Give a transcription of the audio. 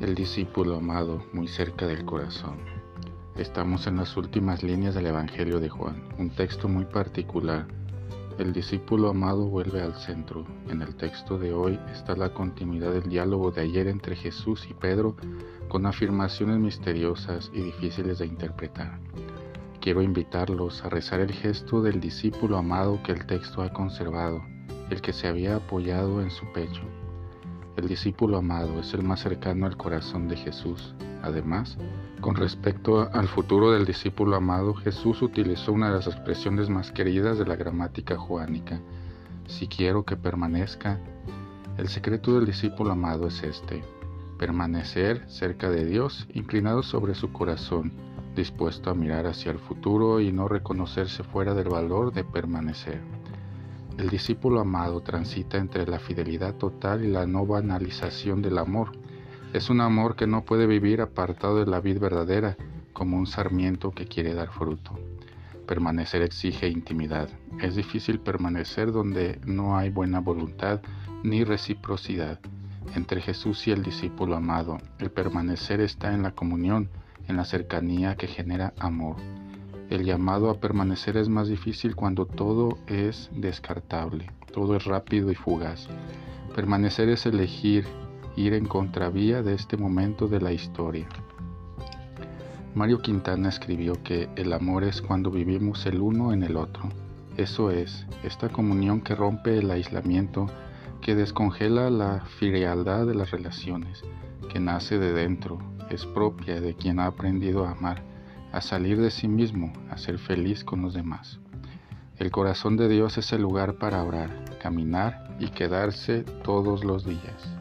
El discípulo amado muy cerca del corazón. Estamos en las últimas líneas del Evangelio de Juan, un texto muy particular. El discípulo amado vuelve al centro. En el texto de hoy está la continuidad del diálogo de ayer entre Jesús y Pedro con afirmaciones misteriosas y difíciles de interpretar. Quiero invitarlos a rezar el gesto del discípulo amado que el texto ha conservado, el que se había apoyado en su pecho el discípulo amado es el más cercano al corazón de Jesús. Además, con respecto al futuro del discípulo amado, Jesús utilizó una de las expresiones más queridas de la gramática joánica. Si quiero que permanezca, el secreto del discípulo amado es este, permanecer cerca de Dios, inclinado sobre su corazón, dispuesto a mirar hacia el futuro y no reconocerse fuera del valor de permanecer. El discípulo amado transita entre la fidelidad total y la no banalización del amor. Es un amor que no puede vivir apartado de la vida verdadera, como un sarmiento que quiere dar fruto. Permanecer exige intimidad. Es difícil permanecer donde no hay buena voluntad ni reciprocidad. Entre Jesús y el discípulo amado, el permanecer está en la comunión, en la cercanía que genera amor. El llamado a permanecer es más difícil cuando todo es descartable, todo es rápido y fugaz. Permanecer es elegir ir en contravía de este momento de la historia. Mario Quintana escribió que el amor es cuando vivimos el uno en el otro. Eso es, esta comunión que rompe el aislamiento, que descongela la frialdad de las relaciones, que nace de dentro, es propia de quien ha aprendido a amar a salir de sí mismo, a ser feliz con los demás. El corazón de Dios es el lugar para orar, caminar y quedarse todos los días.